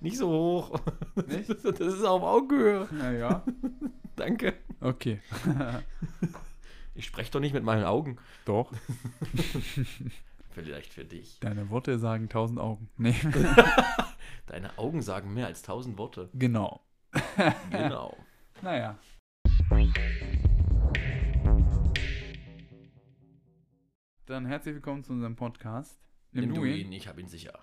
Nicht so hoch. Nicht? Das ist auf Augenhöhe. Ja, ja. Danke. Okay. Ich spreche doch nicht mit meinen Augen. Doch. Vielleicht für dich. Deine Worte sagen tausend Augen. Nee. Deine Augen sagen mehr als tausend Worte. genau. Genau. Naja. Dann herzlich willkommen zu unserem Podcast. Nimm du ihn, ich habe ihn sicher.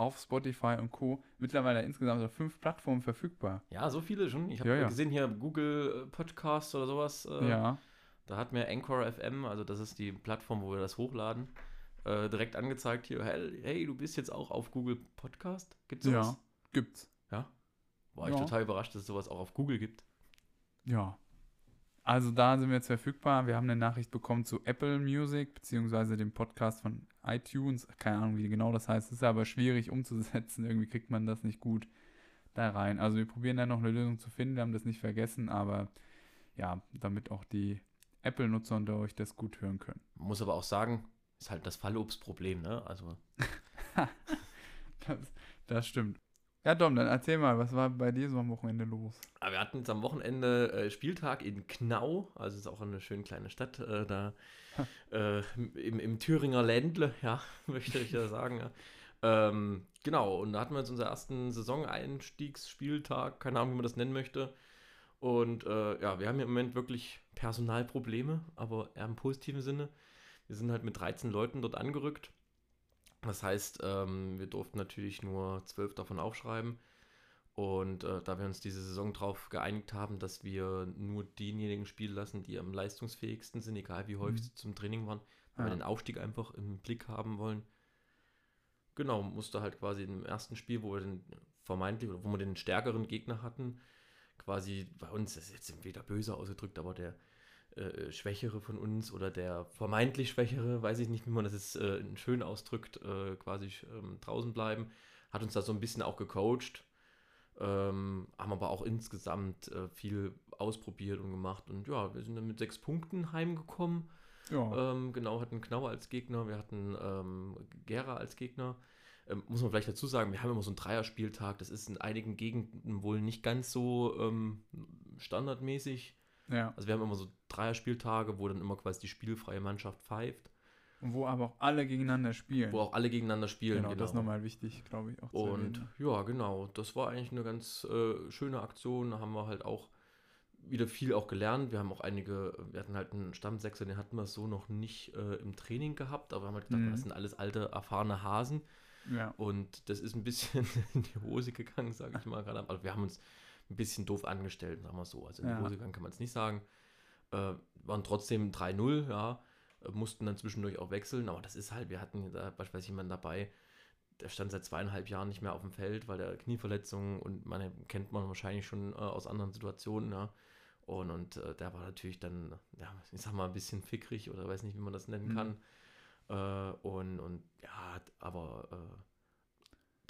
Auf Spotify und Co. Mittlerweile insgesamt auf fünf Plattformen verfügbar. Ja, so viele schon. Ich habe Ja, ja. gesehen hier Google äh, Podcast oder sowas. Äh, Ja. Da hat mir Anchor FM, also das ist die Plattform, wo wir das hochladen, äh, direkt angezeigt hier, hey, hey, du bist jetzt auch auf Google Podcast. Gibt's sowas? Ja. Gibt's. War ich Ja. total überrascht, dass es sowas auch auf Google gibt. Ja. Also da sind wir jetzt verfügbar. Wir haben eine Nachricht bekommen zu Apple Music, beziehungsweise dem Podcast von iTunes. Keine Ahnung, wie genau das heißt. Ist aber schwierig umzusetzen. Irgendwie kriegt man das nicht gut da rein. Also wir probieren da noch eine Lösung zu finden. Wir haben das nicht vergessen, aber ja, damit auch die Apple-Nutzer unter euch das gut hören können. Man muss aber auch sagen, ist halt das Fallobstproblem, ne? Also, Das, das stimmt. Ja, Dom, dann erzähl mal, was war bei dir so am Wochenende los? aber wir hatten jetzt am Wochenende äh, Spieltag in Knau, also ist auch eine schöne kleine Stadt, äh, da äh, im, im Thüringer Ländle, ja, möchte ich ja sagen. Ja. Ähm, genau, und da hatten wir jetzt unseren ersten Saison-Einstiegsspieltag, keine Ahnung, wie man das nennen möchte. Und äh, ja, wir haben hier im Moment wirklich Personalprobleme, aber eher im positiven Sinne. Wir sind halt mit 13 Leuten dort angerückt. Das heißt, ähm, wir durften natürlich nur 12 davon aufschreiben. Und äh, da wir uns diese Saison darauf geeinigt haben, dass wir nur denjenigen spielen lassen, die am leistungsfähigsten sind, egal wie häufig Mhm. sie zum Training waren, weil wir Ja. den Aufstieg einfach im Blick haben wollen. Genau, musste halt quasi im ersten Spiel, wo wir den vermeintlich, oder wo wir den stärkeren Gegner hatten, quasi bei uns, das ist jetzt entweder böse ausgedrückt, aber der äh, Schwächere von uns oder der vermeintlich Schwächere, weiß ich nicht, wie man das jetzt äh, schön ausdrückt, äh, quasi ähm, draußen bleiben, hat uns da so ein bisschen auch gecoacht. Ähm, haben aber auch insgesamt äh, viel ausprobiert und gemacht. Und ja, wir sind dann mit sechs Punkten heimgekommen. Ja. Ähm, genau, hatten Knauer als Gegner, wir hatten ähm, Gera als Gegner. Ähm, muss man vielleicht dazu sagen, wir haben immer so einen Dreierspieltag. Das ist in einigen Gegenden wohl nicht ganz so ähm, standardmäßig. Ja. Also wir haben immer so Dreierspieltage, wo dann immer quasi die spielfreie Mannschaft pfeift, Und wo aber auch alle gegeneinander spielen. wo auch alle gegeneinander spielen. genau, das ist nochmal wichtig, glaube ich, auch Und ja, genau, das war eigentlich eine ganz äh, schöne Aktion. Da haben wir halt auch wieder viel auch gelernt. Wir haben auch einige, wir hatten halt einen Stammsechser, den hatten wir so noch nicht äh, im Training gehabt, aber wir haben halt gedacht, Mhm. das sind alles alte, erfahrene Hasen. Ja. Und das ist ein bisschen in die Hose gegangen, sage ich mal gerade. Also wir haben uns ein bisschen doof angestellt, sagen wir so. Also in die Ja. Hose gegangen kann man es nicht sagen. Äh, waren trotzdem 3-0, ja. Äh, mussten dann zwischendurch auch wechseln, aber das ist halt, wir hatten da beispielsweise jemanden dabei, der stand seit zweieinhalb Jahren nicht mehr auf dem Feld, weil der Knieverletzung und man kennt man wahrscheinlich schon äh, aus anderen Situationen, ja. Und, und äh, der war natürlich dann, ja, ich sag mal, ein bisschen fickrig oder weiß nicht, wie man das nennen Mhm. kann. Äh, und, und ja, aber äh,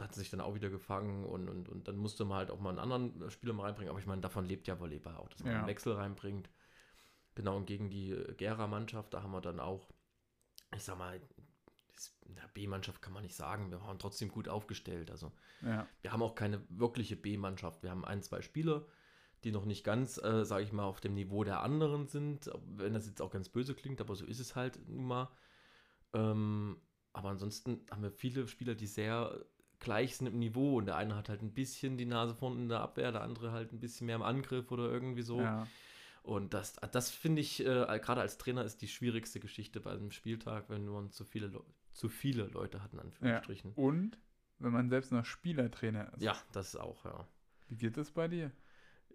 da hat sich dann auch wieder gefangen und, und, und dann musste man halt auch mal einen anderen Spieler mal reinbringen. Aber ich meine, davon lebt ja Volleyball auch, dass man Ja. einen Wechsel reinbringt. Genau, und gegen die äh, Gera-Mannschaft, da haben wir dann auch, ich sag mal, B-Mannschaft kann man nicht sagen, wir waren trotzdem gut aufgestellt. Also ja. wir haben auch keine wirkliche B-Mannschaft. Wir haben ein, zwei Spieler, die noch nicht ganz, äh, sage ich mal, auf dem Niveau der anderen sind. Wenn das jetzt auch ganz böse klingt, aber so ist es halt nun mal. Ähm, aber ansonsten haben wir viele Spieler, die sehr gleich sind im Niveau. Und der eine hat halt ein bisschen die Nase vorne in der Abwehr, der andere halt ein bisschen mehr im Angriff oder irgendwie so. ja. Und das, das finde ich, äh, gerade als Trainer, ist die schwierigste Geschichte bei einem Spieltag, wenn man zu viele, Leu- zu viele Leute hat, in Anführungsstrichen. Und wenn man selbst noch Spielertrainer ist. Ja, das auch, ja. Wie geht das bei dir?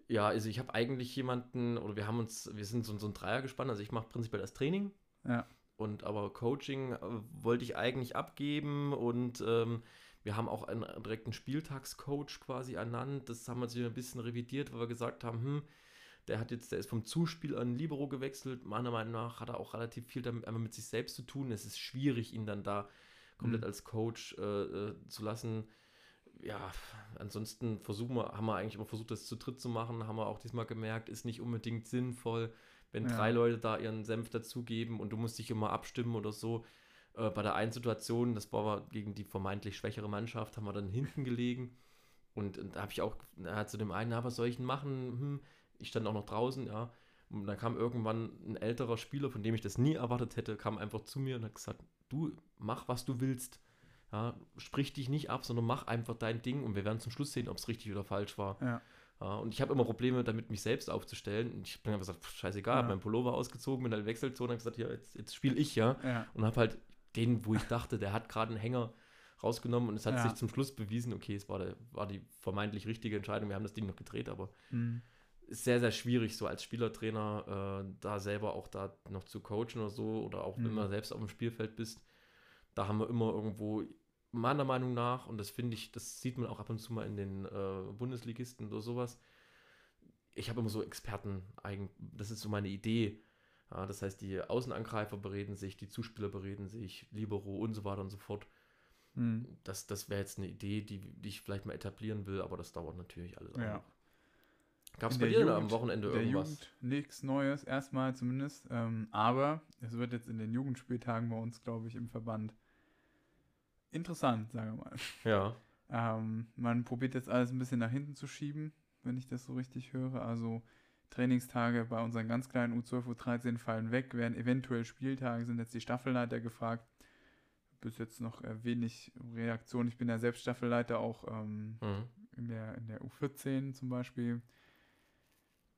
Ja, also ich habe eigentlich jemanden, oder wir haben uns, wir sind so, so ein Dreier gespannt, also ich mache prinzipiell das Training Ja. und aber Coaching äh, wollte ich eigentlich abgeben und ähm, wir haben auch einen direkten Spieltagscoach quasi ernannt. Das haben wir jetzt wieder ein bisschen revidiert, weil wir gesagt haben, hm, der hat jetzt, der ist vom Zuspiel an Libero gewechselt. Meiner Meinung nach hat er auch relativ viel damit einmal mit sich selbst zu tun. Es ist schwierig, ihn dann da komplett Mhm. als Coach äh, äh, zu lassen. Ja, ansonsten versuchen wir, haben wir eigentlich immer versucht, das zu dritt zu machen, haben wir auch diesmal gemerkt, ist nicht unbedingt sinnvoll, wenn Ja. drei Leute da ihren Senf dazugeben und du musst dich immer abstimmen oder so. Äh, bei der einen Situation, das war gegen die vermeintlich schwächere Mannschaft, haben wir dann hinten gelegen Und, und da habe ich auch, hat zu dem einen, na, was soll ich denn machen? Hm, ich stand auch noch draußen, ja. Und dann kam irgendwann ein älterer Spieler, von dem ich das nie erwartet hätte, kam einfach zu mir und hat gesagt, du mach, was du willst. Ja, sprich dich nicht ab, sondern mach einfach dein Ding und wir werden zum Schluss sehen, ob es richtig oder falsch war. Ja. Ja, und ich habe immer Probleme damit, mich selbst aufzustellen. Und ich bin einfach gesagt, pff, scheißegal, Ja. habe meinen Pullover ausgezogen, bin in der Wechselzone und gesagt, ja, jetzt, jetzt spiele ich ja. Ja. Und habe halt den, wo ich dachte, der hat gerade einen Hänger rausgenommen und es hat Ja. sich zum Schluss bewiesen, okay, es war, der, war die vermeintlich richtige Entscheidung. Wir haben das Ding noch gedreht, aber Mhm. ist sehr, sehr schwierig, so als Spielertrainer äh, da selber auch da noch zu coachen oder so oder auch wenn Mhm. man selbst auf dem Spielfeld bist. Da haben wir immer irgendwo, meiner Meinung nach, und das finde ich, das sieht man auch ab und zu mal in den äh, Bundesligisten oder sowas. Ich habe immer so Experten, eigen, das ist so meine Idee. Ja, das heißt, die Außenangreifer bereden sich, die Zuspieler bereden sich, Libero und so weiter und so fort. Mhm. Das, das wäre jetzt eine Idee, die, die ich vielleicht mal etablieren will, aber das dauert natürlich alles. Ja. Gab es bei dir denn am Jugend- Wochenende der irgendwas? Jugend nichts Neues, erstmal zumindest. Ähm, aber es wird jetzt in den Jugendspieltagen bei uns, glaube ich, im Verband interessant, sagen wir mal. Ja. Ähm, man probiert jetzt alles ein bisschen nach hinten zu schieben, wenn ich das so richtig höre. Also Trainingstage bei unseren ganz kleinen U12, U13 fallen weg, werden eventuell Spieltage, sind jetzt die Staffelleiter gefragt. Bis jetzt noch wenig Reaktion. Ich bin ja selbst Staffelleiter auch ähm, Mhm. in der, in der U14 zum Beispiel.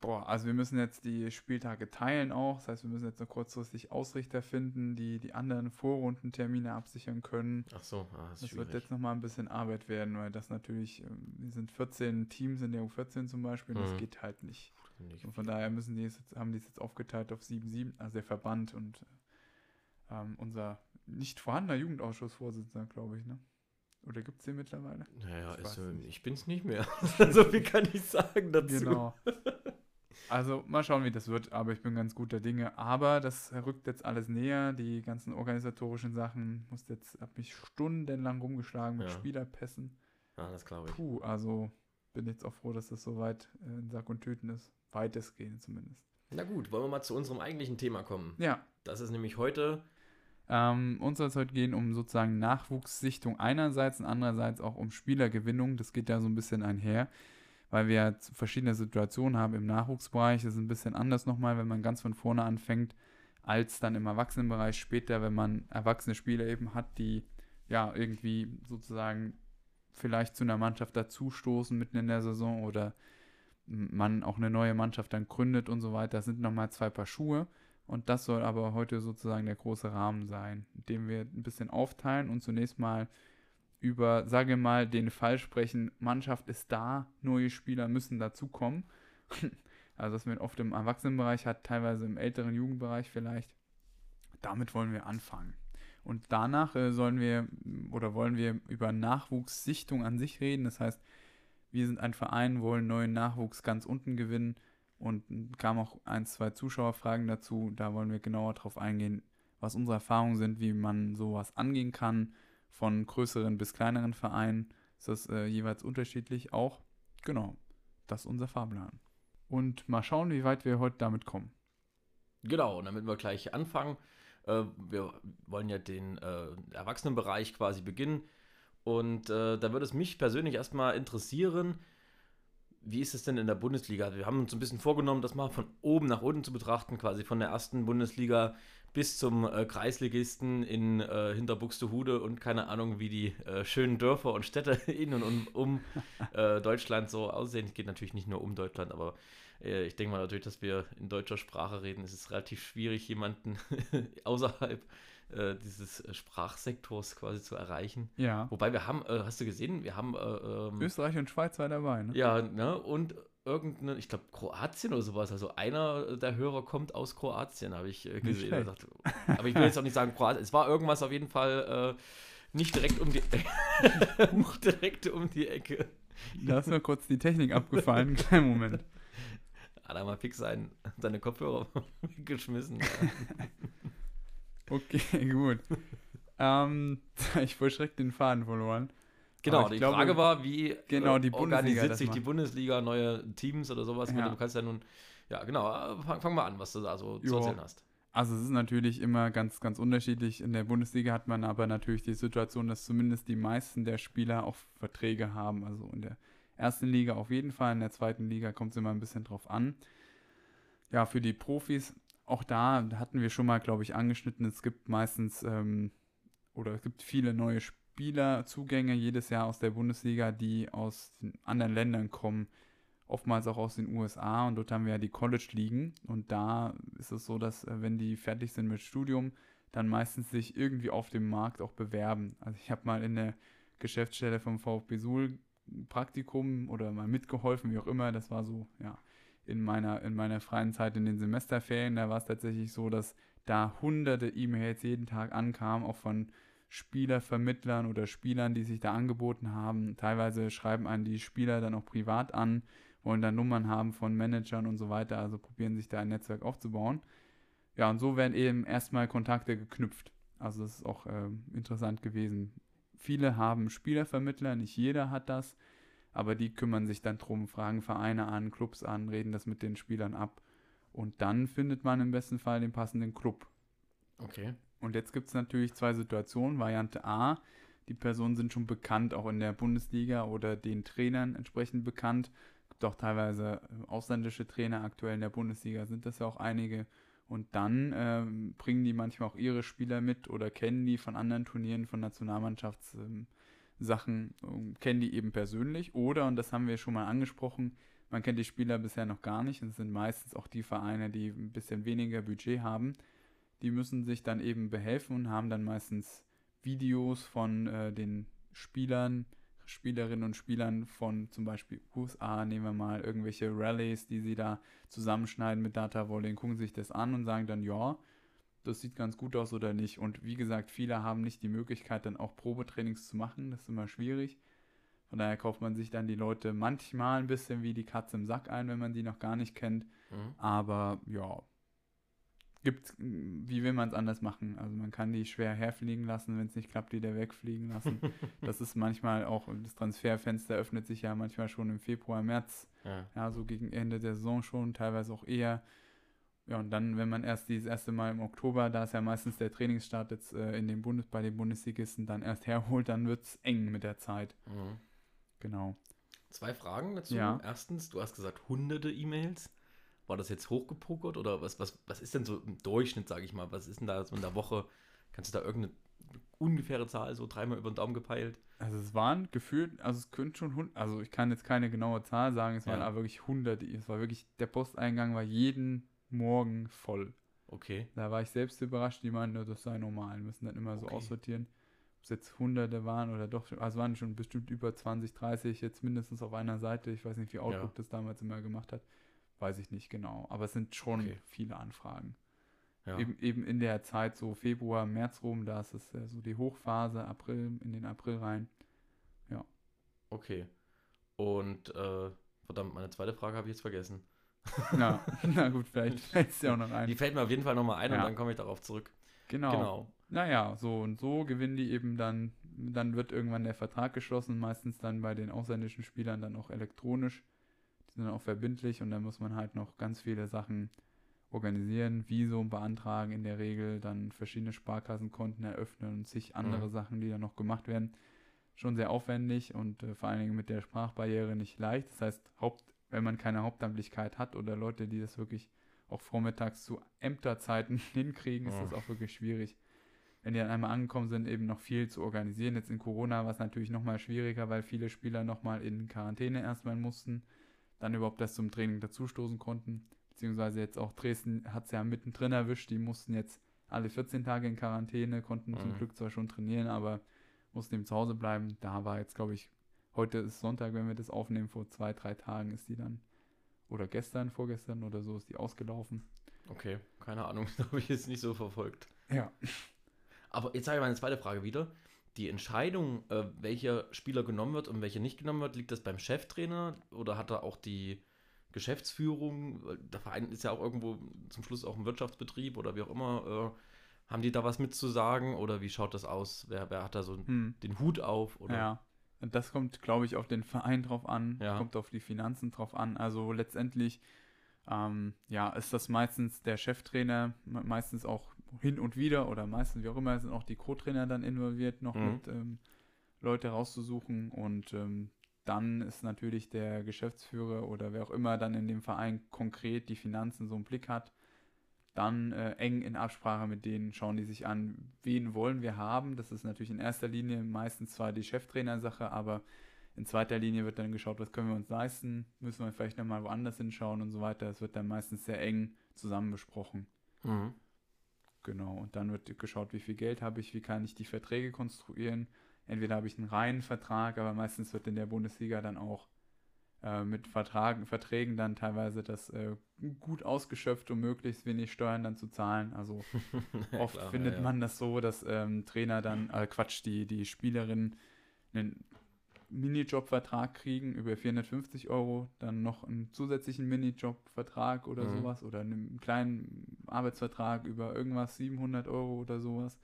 Boah, also wir müssen jetzt die Spieltage teilen auch. Das heißt, wir müssen jetzt noch kurzfristig Ausrichter finden, die die anderen Vorrundentermine absichern können. Ach so, ah, das ist Das wird jetzt nochmal ein bisschen Arbeit werden, weil das natürlich, ähm, wir sind 14 Teams in der U14 zum Beispiel und das Mhm. geht halt nicht. Nicht Und von daher müssen die es jetzt, haben die es jetzt aufgeteilt auf 7-7, also der Verband und ähm, unser nicht vorhandener Jugendausschussvorsitzender, glaube ich, ne? Oder gibt es den mittlerweile? Naja, Ich weiß ist, nicht. ich bin's nicht mehr. so viel kann ich sagen dazu. Genau. Also mal schauen, wie das wird, aber ich bin ganz guter Dinge. Aber das rückt jetzt alles näher, die ganzen organisatorischen Sachen. Muss jetzt, hab mich stundenlang rumgeschlagen mit Ja. Spielerpässen. Ja, das glaube ich. Puh, also bin jetzt auch froh, dass das soweit äh, in Sack und Tüten ist. Weitestgehend zumindest. Na gut, wollen wir mal zu unserem eigentlichen Thema kommen. Ja, Das ist nämlich heute, ähm, uns soll es heute gehen um sozusagen Nachwuchssichtung einerseits und andererseits auch um Spielergewinnung. Das geht ja so ein bisschen einher, weil wir ja verschiedene Situationen haben im Nachwuchsbereich. Das ist ein bisschen anders nochmal, wenn man ganz von vorne anfängt, als dann im Erwachsenenbereich später, wenn man erwachsene Spieler eben hat, die ja irgendwie sozusagen vielleicht zu einer Mannschaft dazustoßen mitten in der Saison oder man auch eine neue Mannschaft dann gründet und so weiter. Das sind nochmal zwei Paar Schuhe. Und das soll aber heute sozusagen der große Rahmen sein, in dem wir ein bisschen aufteilen und zunächst mal über, sage mal, den Fall sprechen, Mannschaft ist da, neue Spieler müssen dazukommen. also das man oft im Erwachsenenbereich hat, teilweise im älteren Jugendbereich vielleicht. Damit wollen wir anfangen. Und danach äh, sollen wir oder wollen wir über Nachwuchssichtung an sich reden. Das heißt, wir sind ein Verein, wollen neuen Nachwuchs ganz unten gewinnen und kamen auch ein, zwei Zuschauerfragen dazu. Da wollen wir genauer drauf eingehen, was unsere Erfahrungen sind, wie man sowas angehen kann, von größeren bis kleineren Vereinen. Ist das äh, jeweils unterschiedlich auch? Genau, das ist unser Fahrplan. Und mal schauen, wie weit wir heute damit kommen. genau, und damit wir gleich anfangen, äh, wir wollen ja den äh, Erwachsenenbereich quasi beginnen. Und äh, da würde es mich persönlich erstmal interessieren, wie ist es denn in der Bundesliga? Wir haben uns ein bisschen vorgenommen, das mal von oben nach unten zu betrachten, quasi von der ersten Bundesliga bis zum äh, Kreisligisten in äh, Hinterbuxtehude und keine Ahnung, wie die äh, schönen Dörfer und Städte in und um, um äh, Deutschland so aussehen. Es geht natürlich nicht nur um Deutschland, aber äh, ich denke mal natürlich, dass wir in deutscher Sprache reden. Es ist relativ schwierig, jemanden außerhalb äh, dieses äh, Sprachsektors quasi zu erreichen. Ja. Wobei wir haben, äh, hast du gesehen, wir haben äh, ähm, Österreich und Schweiz war dabei, ne? ja, ne? Und irgendeine, ich glaube, Kroatien oder sowas. Also einer der Hörer kommt aus Kroatien, habe ich äh, gesehen. schlecht. Dachte, aber ich will jetzt auch nicht sagen Kroatien. Es war irgendwas auf jeden Fall äh, nicht direkt um die nicht direkt um die Ecke. Da ist mir kurz die Technik abgefallen. Kleinen Moment. Hat er mal fix sein, seine Kopfhörer weggeschmissen. Okay, gut. ähm, ich voll schreck den Faden verloren. Genau, die glaube, Frage war, wie genau, die äh, Bundesliga organisiert sich die. Bundesliga, neue Teams oder sowas. Ja. Du kannst ja nun, ja genau, äh, fang, mal an, was du da so zu Jo. erzählen hast. Also es ist natürlich immer ganz, ganz unterschiedlich. In der Bundesliga hat man aber natürlich die Situation, dass zumindest die meisten der Spieler auch Verträge haben. Also in der ersten Liga auf jeden Fall, in der zweiten Liga kommt es immer ein bisschen drauf an. Ja, für die Profis, auch da hatten wir schon mal, glaube ich, angeschnitten, es gibt meistens ähm, oder es gibt viele neue Spielerzugänge jedes Jahr aus der Bundesliga, die aus anderen Ländern kommen, oftmals auch aus den USA und dort haben wir ja die College-Ligen und da ist es so, dass äh, wenn die fertig sind mit Studium, dann meistens sich irgendwie auf dem Markt auch bewerben. Also ich habe mal in der Geschäftsstelle vom VfB Suhl Praktikum oder mal mitgeholfen, wie auch immer. Das war so, ja, in meiner, in meiner freien Zeit in den Semesterferien. Da war es tatsächlich so, dass da hunderte E-Mails jeden Tag ankamen, auch von Spielervermittlern oder Spielern, die sich da angeboten haben. Teilweise schreiben einen die Spieler dann auch privat an, wollen dann Nummern haben von Managern und so weiter, also probieren sich da ein Netzwerk aufzubauen. Ja, und so werden eben erstmal Kontakte geknüpft. Also das ist auch äh, interessant gewesen. Viele haben Spielervermittler, nicht jeder hat das, aber die kümmern sich dann drum, fragen Vereine an, Clubs an, reden das mit den Spielern ab. Und dann findet man im besten Fall den passenden Club. Okay. Und jetzt gibt es natürlich zwei Situationen. Variante A, die Personen sind schon bekannt, auch in der Bundesliga oder den Trainern entsprechend bekannt. Es gibt auch teilweise äh, ausländische Trainer aktuell in der Bundesliga, sind das ja auch einige. Und dann ähm, bringen die manchmal auch ihre Spieler mit oder kennen die von anderen Turnieren, von Nationalmannschaftssachen, ähm, kennen die eben persönlich. Oder, und das haben wir schon mal angesprochen, man kennt die Spieler bisher noch gar nicht. Es sind meistens auch die Vereine, die ein bisschen weniger Budget haben die müssen sich dann eben behelfen und haben dann meistens Videos von äh, den Spielern, Spielerinnen und Spielern von zum Beispiel USA, nehmen wir mal irgendwelche Rallyes, die sie da zusammenschneiden mit Data Volley, gucken sich das an und sagen dann, ja, das sieht ganz gut aus oder nicht. Und wie gesagt, viele haben nicht die Möglichkeit, dann auch Probetrainings zu machen. Das ist immer schwierig. Von daher kauft man sich dann die Leute manchmal ein bisschen wie die Katze im Sack ein, wenn man die noch gar nicht kennt. Mhm. Aber ja, gibt, wie will man es anders machen? Also man kann die schwer herfliegen lassen, wenn es nicht klappt, die da wegfliegen lassen. das ist manchmal auch, das Transferfenster öffnet sich ja manchmal schon im Februar, März, ja. ja, so gegen Ende der Saison schon, teilweise auch eher. Ja, und dann, wenn man erst dieses erste Mal im Oktober, da ist ja meistens der Trainingsstart jetzt äh, in den Bundes, bei den Bundesligisten dann erst herholt, dann wird es eng mit der Zeit. Mhm. Genau. Zwei Fragen dazu. Ja. Erstens, du hast gesagt, hunderte E-Mails. War das jetzt hochgepokert oder was, was, was ist denn so im Durchschnitt, sage ich mal? Was ist denn da so in der Woche? Kannst du da irgendeine ungefähre Zahl so dreimal über den Daumen gepeilt? Also es waren gefühlt, also es könnte schon, also ich kann jetzt keine genaue Zahl sagen, es waren aber wirklich hunderte. Es war wirklich, der Posteingang war jeden Morgen voll. Okay. Da war ich selbst überrascht, die meinten, das sei normal, wir müssen dann immer so okay. aussortieren. Ob es jetzt hunderte waren oder doch, also waren schon bestimmt über 20, 30 jetzt mindestens auf einer Seite. Ich weiß nicht, wie Outlook ja. das damals immer gemacht hat. Weiß ich nicht genau. Aber es sind schon okay. viele Anfragen. Ja. Eben, eben in der Zeit so Februar, März rum, da ist es äh, so die Hochphase, April, in den April rein. Ja. Okay. Und äh, verdammt, meine zweite Frage habe ich jetzt vergessen. Na, na gut, vielleicht fällt es ja auch noch ein. Die fällt mir auf jeden Fall nochmal ein ja. und dann komme ich darauf zurück. Genau. genau. Naja, so und so gewinnen die eben dann, dann wird irgendwann der Vertrag geschlossen, meistens dann bei den ausländischen Spielern dann auch elektronisch sind dann auch verbindlich und dann muss man halt noch ganz viele Sachen organisieren, Visum beantragen in der Regel, dann verschiedene Sparkassenkonten eröffnen und zig andere mhm. Sachen, die dann noch gemacht werden. Schon sehr aufwendig und äh, vor allen Dingen mit der Sprachbarriere nicht leicht. Das heißt, Haupt, wenn man keine Hauptamtlichkeit hat oder Leute, die das wirklich auch vormittags zu Ämterzeiten hinkriegen, ist das auch wirklich schwierig. Wenn die dann einmal angekommen sind, eben noch viel zu organisieren. Jetzt in Corona war es natürlich nochmal schwieriger, weil viele Spieler nochmal in Quarantäne erstmal mussten dann überhaupt erst zum Training dazustoßen konnten. Beziehungsweise jetzt auch Dresden hat es ja mittendrin erwischt. Die mussten jetzt alle 14 Tage in Quarantäne, konnten mhm. zum Glück zwar schon trainieren, aber mussten eben zu Hause bleiben. Da war jetzt, glaube ich, heute ist Sonntag, wenn wir das aufnehmen, vor zwei, drei Tagen ist die dann, oder gestern, vorgestern oder so, ist die ausgelaufen. Okay, keine Ahnung, habe ich jetzt nicht so verfolgt. Ja. Aber jetzt habe ich meine zweite Frage wieder die Entscheidung, äh, welcher Spieler genommen wird und welcher nicht genommen wird, liegt das beim Cheftrainer oder hat er auch die Geschäftsführung? Der Verein ist ja auch irgendwo zum Schluss auch ein Wirtschaftsbetrieb oder wie auch immer. Äh, haben die da was mitzusagen oder wie schaut das aus? Wer, wer hat da so hm. den Hut auf? Oder? Ja, das kommt, glaube ich, auf den Verein drauf an, ja. kommt auf die Finanzen drauf an. Also letztendlich, ähm, ja, ist das meistens der Cheftrainer, meistens auch hin und wieder oder meistens wie auch immer sind auch die Co-Trainer dann involviert, noch mhm. mit ähm, Leute rauszusuchen und ähm, dann ist natürlich der Geschäftsführer oder wer auch immer dann in dem Verein konkret die Finanzen so im Blick hat, dann äh, eng in Absprache mit denen schauen die sich an, wen wollen wir haben. Das ist natürlich in erster Linie meistens zwar die Cheftrainer-Sache, aber in zweiter Linie wird dann geschaut, was können wir uns leisten, müssen wir vielleicht nochmal woanders hinschauen und so weiter. Es wird dann meistens sehr eng zusammen besprochen. Mhm. Genau, und dann wird geschaut, wie viel Geld habe ich, wie kann ich die Verträge konstruieren. Entweder habe ich einen reinen Vertrag, aber meistens wird in der Bundesliga dann auch äh, mit Vertragen, Verträgen dann teilweise das äh, gut ausgeschöpft, um möglichst wenig Steuern dann zu zahlen. Also oft klar, findet ja, man das so, dass ähm, Trainer dann, äh, Quatsch, die, die Spielerin einen Minijob-Vertrag kriegen über 450 Euro, dann noch einen zusätzlichen Minijob-Vertrag oder mhm. sowas oder einen kleinen Arbeitsvertrag über irgendwas 700 Euro oder sowas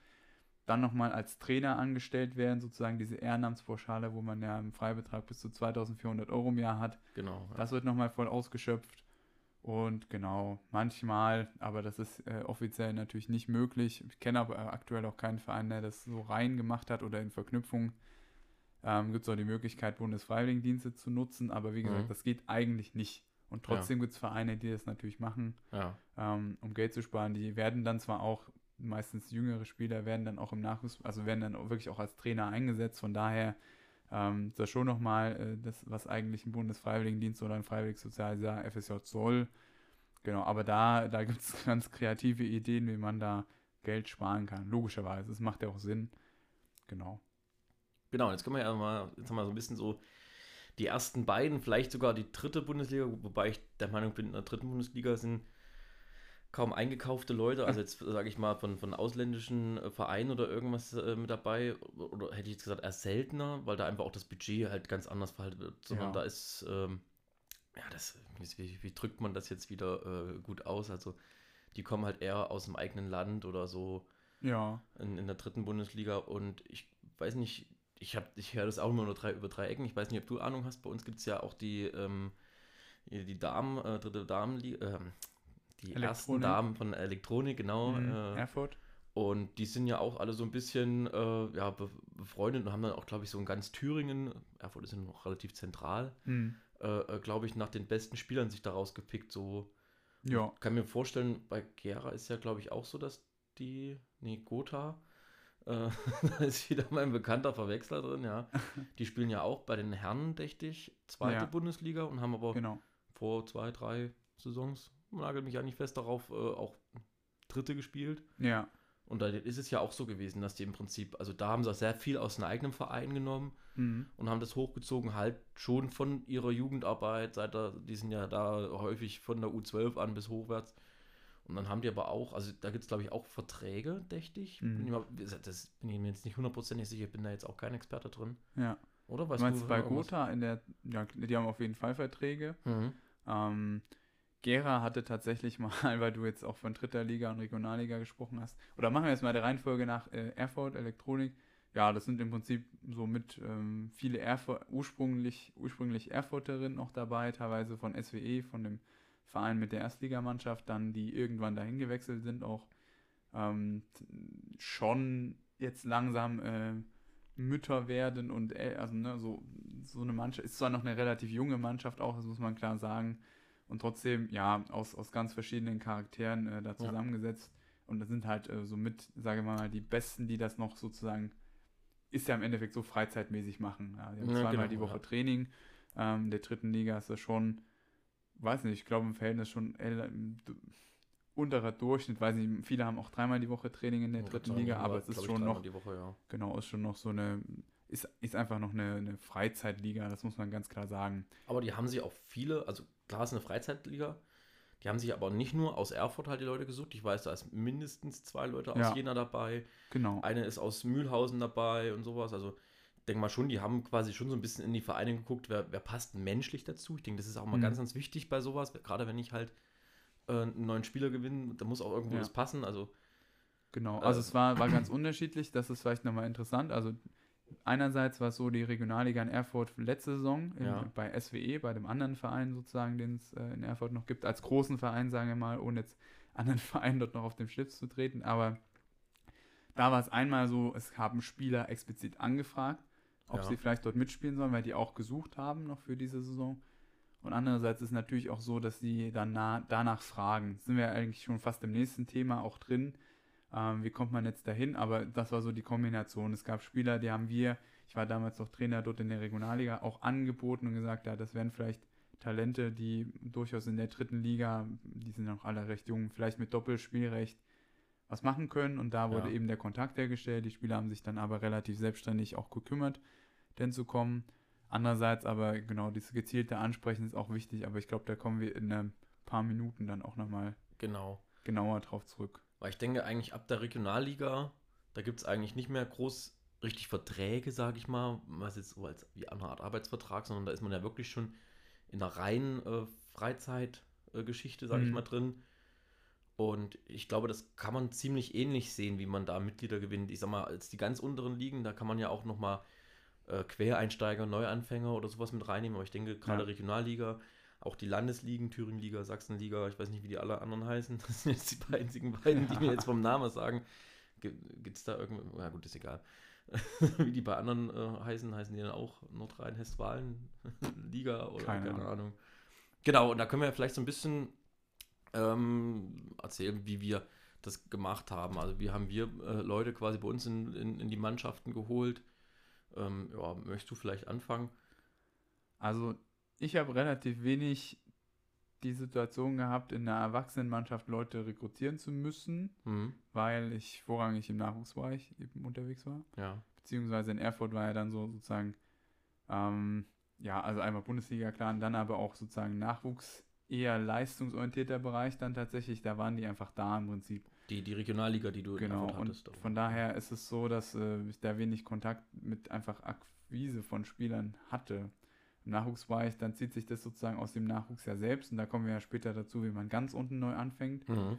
dann nochmal als Trainer angestellt werden, sozusagen diese Ehrenamtspauschale, wo man ja im Freibetrag bis zu 2400 Euro im Jahr hat. Genau. Ja. Das wird nochmal voll ausgeschöpft. Und genau, manchmal, aber das ist äh, offiziell natürlich nicht möglich. Ich kenne aber aktuell auch keinen Verein, der das so rein gemacht hat oder in Verknüpfung. Ähm, gibt es auch die Möglichkeit, Bundesfreiwilligendienste zu nutzen, aber wie gesagt, mhm. das geht eigentlich nicht. Und trotzdem ja. gibt es Vereine, die das natürlich machen, ja. ähm, um Geld zu sparen. Die werden dann zwar auch meistens jüngere Spieler werden dann auch im Nachwuchs, also werden dann wirklich auch als Trainer eingesetzt. Von daher ähm, ist das schon nochmal äh, das, was eigentlich ein Bundesfreiwilligendienst oder ein Freiwillig-Sozialjahr FSJ soll. Genau, aber da, da gibt es ganz kreative Ideen, wie man da Geld sparen kann. Logischerweise, das macht ja auch Sinn. Genau. Genau, jetzt können wir ja mal, jetzt haben wir so ein bisschen so die ersten beiden, vielleicht sogar die dritte Bundesliga, wobei ich der Meinung bin, in der dritten Bundesliga sind kaum eingekaufte Leute, also jetzt sage ich mal von, von ausländischen äh, Vereinen oder irgendwas äh, mit dabei, oder hätte ich jetzt gesagt, eher seltener, weil da einfach auch das Budget halt ganz anders verhalten wird, sondern ja. da ist, ähm, ja, das, wie, wie, drückt man das jetzt wieder äh, gut aus? Also die kommen halt eher aus dem eigenen Land oder so ja. in, in der dritten Bundesliga und ich weiß nicht, ich, ich höre das auch immer nur drei, über drei Ecken, ich weiß nicht, ob du Ahnung hast, bei uns gibt es ja auch die, ähm, die Damen, äh, dritte Damenliga, äh, die ersten Damen von Elektronik, genau. Mhm, äh, Erfurt. Und die sind ja auch alle so ein bisschen äh, ja, befreundet und haben dann auch, glaube ich, so in ganz Thüringen, Erfurt ist ja noch relativ zentral, mhm. äh, äh glaube ich, nach den besten Spielern sich daraus gepickt. So, ja. Ich kann mir vorstellen, bei Gera ist ja, glaube ich, auch so, dass die, nee, Gotha, äh, da ist wieder mein bekannter Verwechsler drin, ja. Die spielen ja auch bei den Herren, dächte ich, zweite ja. Bundesliga und haben aber genau. vor zwei, drei Saisons nagelt mich ja nicht fest darauf, äh, auch Dritte gespielt. Ja. Und da ist es ja auch so gewesen, dass die im Prinzip, also da haben sie sehr viel aus einem eigenen Verein genommen mhm. und haben das hochgezogen, halt schon von ihrer Jugendarbeit, seit da, die sind ja da häufig von der U12 an bis hochwärts. Und dann haben die aber auch, also da gibt es glaube ich auch Verträge, dächte ich. Mhm. Bin ich mal, das bin ich mir jetzt nicht hundertprozentig sicher, bin da jetzt auch kein Experte drin. Ja. Oder weißt du? Meinst du bei Gotha in der, ja, die haben auf jeden Fall Verträge. Mhm. Ähm, Gera hatte tatsächlich mal, weil du jetzt auch von dritter Liga und Regionalliga gesprochen hast, oder machen wir jetzt mal der Reihenfolge nach äh, Erfurt, Elektronik. Ja, das sind im Prinzip so mit ähm, viele Erfurt, ursprünglich, ursprünglich Erfurterinnen noch dabei, teilweise von SWE, von dem Verein mit der Erstligamannschaft, dann die irgendwann dahin gewechselt sind, auch ähm, schon jetzt langsam äh, Mütter werden und äh, also ne, so, so eine Mannschaft, ist zwar noch eine relativ junge Mannschaft auch, das muss man klar sagen, und trotzdem, ja, aus, aus ganz verschiedenen Charakteren äh, da zusammengesetzt. Ja. Und das sind halt äh, so mit, sage ich mal, die Besten, die das noch sozusagen, ist ja im Endeffekt so freizeitmäßig machen. Ja, die haben ja, zweimal genau, die Woche ja. Training. Ähm, der dritten Liga ist das schon, weiß nicht, ich glaube im Verhältnis schon äh, unterer Durchschnitt, weiß nicht, viele haben auch dreimal die Woche Training in der dritten Liga, aber es ist schon noch, Woche, genau, ist schon noch so eine ist, ist einfach noch eine, eine Freizeitliga, das muss man ganz klar sagen. Aber die haben sich auch viele, also klar ist eine Freizeitliga, die haben sich aber nicht nur aus Erfurt halt die Leute gesucht. Ich weiß, da ist mindestens zwei Leute aus ja, Jena dabei. Genau. Eine ist aus Mühlhausen dabei und sowas. Also denke mal schon, die haben quasi schon so ein bisschen in die Vereine geguckt, wer, wer passt menschlich dazu. Ich denke, das ist auch mal mhm. ganz, ganz wichtig bei sowas. Gerade wenn ich halt äh, einen neuen Spieler gewinne, da muss auch irgendwo ja. das passen. Also Genau, also äh, es war, war ganz unterschiedlich, das ist vielleicht nochmal interessant. Also einerseits war es so die Regionalliga in Erfurt letzte Saison in, ja. bei SWE, bei dem anderen Verein sozusagen, den es äh, in Erfurt noch gibt, als großen Verein, sagen wir mal, ohne jetzt anderen Vereinen dort noch auf den Schlips zu treten. Aber da war es einmal so, es haben Spieler explizit angefragt, ob Ja. sie vielleicht dort mitspielen sollen, weil die auch gesucht haben noch für diese Saison. Und andererseits ist natürlich auch so, dass sie dann na, danach fragen. Sind wir eigentlich schon fast im nächsten Thema auch drin. Ähm, wie kommt man jetzt dahin? Aber das war so die Kombination. Es gab Spieler, die haben wir, ich war damals noch Trainer dort in der Regionalliga, auch angeboten und gesagt, ja, das wären vielleicht Talente, die durchaus in der dritten Liga, die sind noch alle recht jung, vielleicht mit Doppelspielrecht was machen können. Und da wurde Ja. eben der Kontakt hergestellt. Die Spieler haben sich dann aber relativ selbstständig auch gekümmert, denn zu kommen. Andererseits aber, genau, dieses gezielte Ansprechen ist auch wichtig, aber ich glaube, da kommen wir in ein paar Minuten dann auch nochmal Genau. genauer drauf zurück. Weil ich denke, eigentlich ab der Regionalliga, da gibt es eigentlich nicht mehr groß richtig Verträge, sage ich mal, was jetzt so als wie eine Art Arbeitsvertrag, sondern da ist man ja wirklich schon in einer reinen äh, Freizeitgeschichte, sage ich Mhm. mal, drin. Und ich glaube, das kann man ziemlich ähnlich sehen, wie man da Mitglieder gewinnt. Ich sag mal, als die ganz unteren Ligen, da kann man ja auch nochmal äh, Quereinsteiger, Neuanfänger oder sowas mit reinnehmen. Aber ich denke, gerade Ja. Regionalliga, auch die Landesligen, Thüringenliga, Sachsenliga, ich weiß nicht, wie die alle anderen heißen. Das sind jetzt die einzigen beiden, die mir jetzt vom Namen sagen. Gibt es da irgendwie, na gut, ist egal. wie die bei anderen äh, heißen, heißen die dann auch Nordrhein-Westfalen Liga oder Keine keine, Ahnung. Ahnung. Genau, und da können wir vielleicht so ein bisschen ähm, erzählen, wie wir das gemacht haben. Also wie haben wir äh, Leute quasi bei uns in, in, in die Mannschaften geholt. Ähm, ja, möchtest du vielleicht anfangen? Also ich habe relativ wenig die Situation gehabt, in einer Erwachsenenmannschaft Leute rekrutieren zu müssen, Mhm. weil ich vorrangig im Nachwuchsbereich eben unterwegs war. Ja. Beziehungsweise in Erfurt war ja dann so sozusagen, ähm, ja, also einmal Bundesliga klar, und dann aber auch sozusagen Nachwuchs eher leistungsorientierter Bereich dann tatsächlich, da waren die einfach da im Prinzip. Die, die Regionalliga, die du in Genau, und hattest. aber- von daher ist es so, dass äh, ich da wenig Kontakt mit einfach Akquise von Spielern hatte. Im Nachwuchsbereich, dann zieht sich das sozusagen aus dem Nachwuchs ja selbst und da kommen wir ja später dazu, wie man ganz unten neu anfängt. Mhm.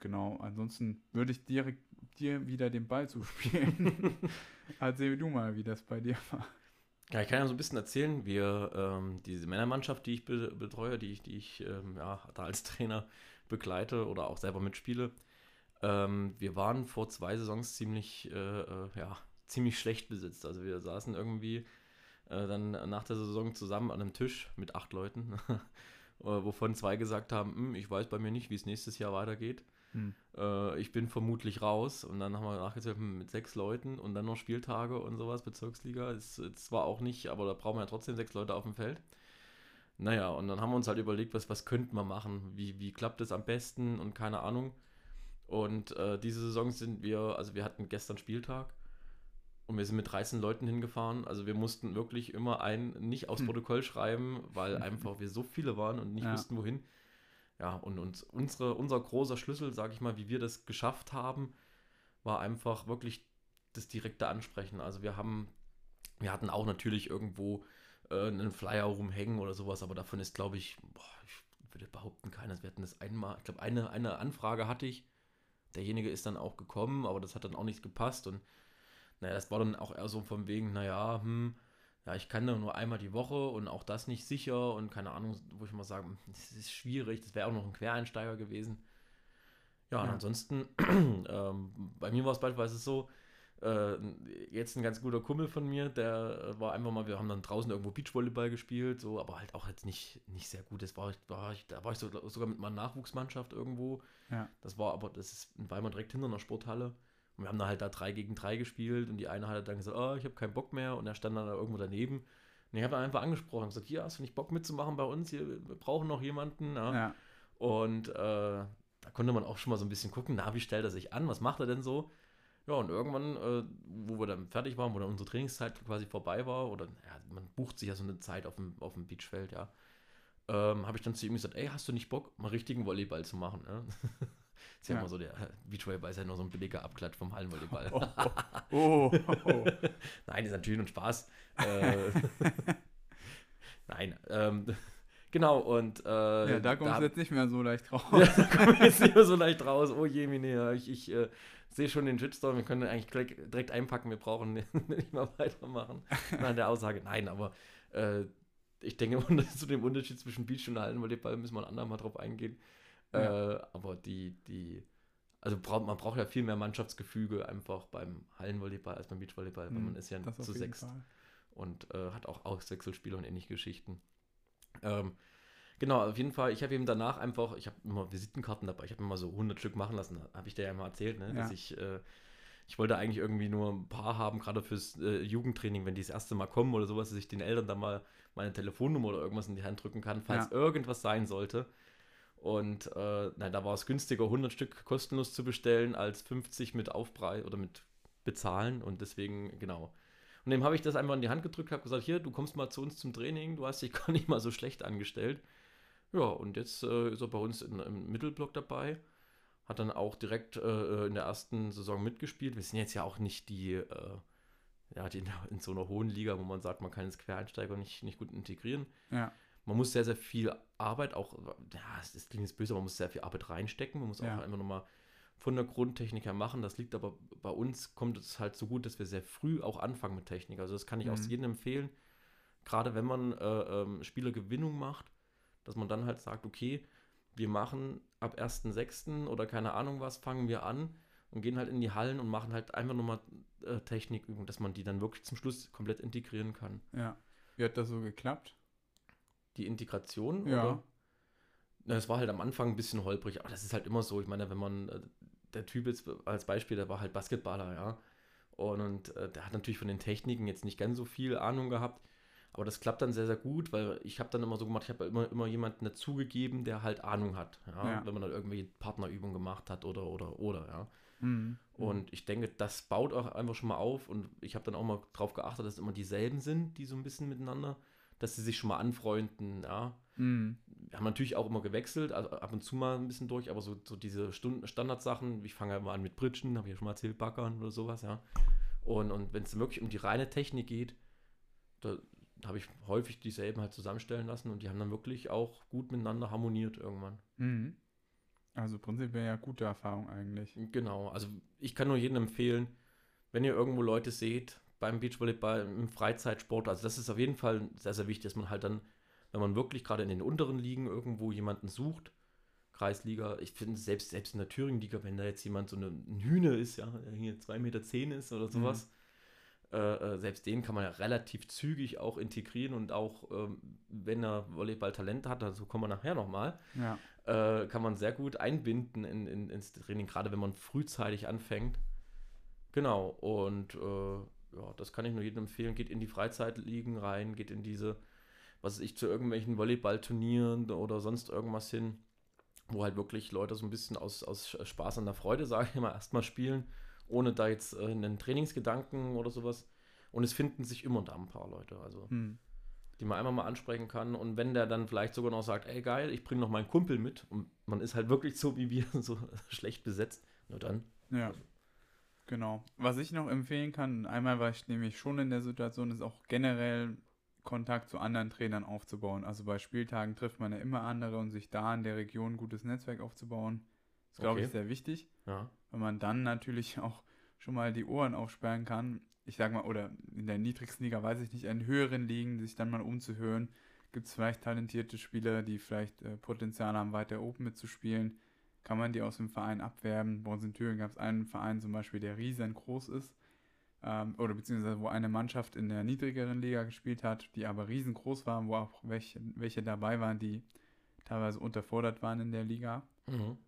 Genau, ansonsten würde ich direkt dir wieder den Ball zuspielen. Erzähl du mal, wie das bei dir war. Ja, ich kann ja so ein bisschen erzählen, wir, ähm, diese Männermannschaft, die ich be betreue, die ich, die ich ähm, ja, da als Trainer begleite oder auch selber mitspiele, ähm, wir waren vor zwei Saisons ziemlich, äh, äh, ja, ziemlich schlecht besetzt. Also wir saßen irgendwie äh, dann nach der Saison zusammen an einem Tisch mit acht Leuten, äh, wovon zwei gesagt haben, "Hm, ich weiß bei mir nicht, wie es nächstes Jahr weitergeht. Hm. Äh, ich bin vermutlich raus. Und dann haben wir nachgezählt hm, mit sechs Leuten und dann noch Spieltage und sowas, Bezirksliga. Ist ist zwar auch nicht, aber da brauchen wir ja trotzdem sechs Leute auf dem Feld. Naja, und dann haben wir uns halt überlegt, was, was könnten wir machen? Wie, wie klappt es am besten und keine Ahnung. Und äh, diese Saison sind wir, also wir hatten gestern Spieltag und wir sind mit 13 Leuten hingefahren. Also wir mussten wirklich immer ein nicht aufs Hm. Protokoll schreiben, weil einfach wir so viele waren und nicht Ja. wussten, wohin. Ja, und uns, unsere, unser großer Schlüssel, sage ich mal, wie wir das geschafft haben, war einfach wirklich das direkte Ansprechen. Also wir haben, wir hatten auch natürlich irgendwo äh, einen Flyer rumhängen oder sowas, aber davon ist, glaube ich, boah, ich würde behaupten, keines. Wir hatten das einmal, ich glaube, eine, eine Anfrage hatte ich. Derjenige ist dann auch gekommen, aber das hat dann auch nicht gepasst und naja, das war dann auch eher so von wegen, naja, hm, ja, ich kann da nur einmal die Woche und auch das nicht sicher und keine Ahnung, wo ich mal sage, hm, das ist schwierig, das wäre auch noch ein Quereinsteiger gewesen. Ja, und Ja. ansonsten, ähm, bei mir war es beispielsweise so, äh, jetzt ein ganz guter Kumpel von mir, der äh, war einfach mal, wir haben dann draußen irgendwo Beachvolleyball gespielt, so, aber halt auch jetzt nicht, nicht sehr gut. Das war, war ich, da war ich so, sogar mit meiner Nachwuchsmannschaft irgendwo. Ja. Das war aber, das ist in Weimar direkt hinter einer Sporthalle. Und wir haben da halt da drei gegen drei gespielt und die eine hat dann gesagt, oh, ich habe keinen Bock mehr und er stand dann da irgendwo daneben. Und ich habe ihn einfach angesprochen und gesagt, hier, hast du nicht Bock mitzumachen bei uns? Hier, wir brauchen noch jemanden. Ja. Ja, Und äh, da konnte man auch schon mal so ein bisschen gucken, na, wie stellt er sich an, was macht er denn so? Ja, und irgendwann, äh, wo wir dann fertig waren, wo dann unsere Trainingszeit quasi vorbei war, oder ja, man bucht sich ja so eine Zeit auf dem, auf dem Beachfeld, ja, ähm, habe ich dann zu ihm gesagt, ey, hast du nicht Bock, mal richtigen Volleyball zu machen? Ja? ist ja, Ja. immer so, der Beachvolleyball ist ja nur so ein billiger Abklatsch vom Hallenvolleyball. Oh, oh, oh. Nein, ist natürlich nur Spaß. Äh, Nein, ähm, genau, und äh, ja, da kommst du jetzt nicht mehr so leicht raus. Ja, da komme ich jetzt nicht mehr so leicht raus. Oh je, Mine, ich, ich äh, sehe schon den Shitstorm. Wir können eigentlich direkt, direkt einpacken. Wir brauchen nicht mal weitermachen. Nach der Aussage, nein, aber äh, ich denke, zu dem Unterschied zwischen Beach und Hallenvolleyball müssen wir ein andermal drauf eingehen. Ja. Äh, aber die, die, also braucht, man braucht ja viel mehr Mannschaftsgefüge einfach beim Hallenvolleyball als beim Beachvolleyball, weil Hm, man ist ja zu sechs. Und äh, hat auch Auswechselspiele und ähnliche Geschichten. Ähm, genau, auf jeden Fall, ich habe eben danach einfach, ich habe immer Visitenkarten dabei, ich habe immer so 100 Stück machen lassen, habe ich dir ja mal erzählt, ne? dass Ja. ich, äh, ich wollte eigentlich irgendwie nur ein paar haben, gerade fürs äh, Jugendtraining, wenn die das erste Mal kommen oder sowas, dass ich den Eltern dann mal meine Telefonnummer oder irgendwas in die Hand drücken kann, falls Ja. irgendwas sein sollte. Und äh, nein, da war es günstiger, 100 Stück kostenlos zu bestellen, als 50 mit Aufpreis oder mit bezahlen. Und deswegen, genau. Und dem habe ich das einfach in die Hand gedrückt, habe gesagt, hier, du kommst mal zu uns zum Training, du hast dich gar nicht mal so schlecht angestellt. Ja, und jetzt äh, ist er bei uns in, im Mittelblock dabei. Hat dann auch direkt äh, in der ersten Saison mitgespielt. Wir sind jetzt ja auch nicht die, äh, ja, die in, so einer hohen Liga, wo man sagt, man kann ins Quereinsteiger nicht, nicht gut integrieren. Ja, Man muss sehr, sehr viel Arbeit auch, ja, das klingt jetzt böse, aber man muss sehr viel Arbeit reinstecken. Man muss Ja. auch einfach nochmal von der Grundtechnik her machen. Das liegt aber bei uns, kommt es halt so gut, dass wir sehr früh auch anfangen mit Technik. Also das kann ich auch Mhm. jedem empfehlen. Gerade wenn man äh, ähm, Spielergewinnung macht, dass man dann halt sagt, okay, wir machen ab 1.6. oder keine Ahnung was, fangen wir an und gehen halt in die Hallen und machen halt einfach nochmal äh, Technikübungen, dass man die dann wirklich zum Schluss komplett integrieren kann. ja. Wie hat das so geklappt? Die Integration, Ja. oder? Na, es war halt am Anfang ein bisschen holprig, aber das ist halt immer so. Ich meine, wenn man, äh, der Typ jetzt als Beispiel, der war halt Basketballer, ja. Und, und äh, der hat natürlich von den Techniken jetzt nicht ganz so viel Ahnung gehabt. Aber das klappt dann sehr, sehr gut, weil ich habe dann immer so gemacht, ich habe immer, immer jemanden dazugegeben, der halt Ahnung hat. Ja? Ja. Wenn man dann irgendwie Partnerübungen gemacht hat oder, oder, oder, ja. Mhm. Und ich denke, das baut auch einfach schon mal auf. Und ich habe dann auch mal drauf geachtet, dass es immer dieselben sind, die so ein bisschen miteinander, dass sie sich schon mal anfreunden, ja Mhm. wir haben natürlich auch immer gewechselt, also ab und zu mal ein bisschen durch, aber so, so diese Stunden, Standardsachen, ich fange immer an mit Britschen, habe ich ja schon mal erzählt, Backern oder sowas, ja. Und, und wenn es wirklich um die reine Technik geht, da habe ich häufig dieselben halt zusammenstellen lassen und die haben dann wirklich auch gut miteinander harmoniert irgendwann. Mhm. Also prinzipiell ja gute Erfahrung eigentlich. Genau, also ich kann nur jedem empfehlen, wenn ihr irgendwo Leute seht beim Beachvolleyball, im Freizeitsport, also das ist auf jeden Fall sehr, sehr wichtig, dass man halt dann, wenn man wirklich gerade in den unteren Ligen irgendwo jemanden sucht, Kreisliga, ich finde selbst, selbst in der Thüringen-Liga, wenn da jetzt jemand so eine, ein Hühner ist, ja, der hier 2,10 Meter zehn ist oder sowas, äh, äh, selbst den kann man ja relativ zügig auch integrieren und auch, ähm, wenn er Volleyball-Talent hat, dazu kommen wir nachher nochmal, Ja. äh, kann man sehr gut einbinden in, in, ins Training, gerade wenn man frühzeitig anfängt. Genau, und äh, ja, das kann ich nur jedem empfehlen. Geht in die Freizeitligen rein, geht in diese, was weiß ich, zu irgendwelchen Volleyballturnieren oder sonst irgendwas hin, wo halt wirklich Leute so ein bisschen aus, aus Spaß an der Freude, sage ich mal, erstmal spielen, ohne da jetzt äh, einen Trainingsgedanken oder sowas. Und es finden sich immer da ein paar Leute, also Mhm. die man einmal mal ansprechen kann. Und wenn der dann vielleicht sogar noch sagt, ey geil, ich bringe noch meinen Kumpel mit und man ist halt wirklich so wie wir, so schlecht besetzt, nur dann. Ja. Genau. Was ich noch empfehlen kann, einmal war ich nämlich schon in der Situation, ist auch generell Kontakt zu anderen Trainern aufzubauen. Also bei Spieltagen trifft man ja immer andere und sich da in der Region ein gutes Netzwerk aufzubauen, ist, glaube Okay. ich, sehr wichtig, Ja. weil man dann natürlich auch schon mal die Ohren aufsperren kann. Ich sag mal, oder in der niedrigsten Liga, weiß ich nicht, in höheren Ligen, sich dann mal umzuhören. Gibt es vielleicht talentierte Spieler, die vielleicht äh, Potenzial haben, weiter oben mitzuspielen? Kann man die aus dem Verein abwerben? Bei uns in Thüringen gab es einen Verein zum Beispiel, der riesengroß ist. Ähm, oder beziehungsweise wo eine Mannschaft in der niedrigeren Liga gespielt hat, die aber riesengroß waren, wo auch welche, welche dabei waren, die teilweise unterfordert waren in der Liga Mhm.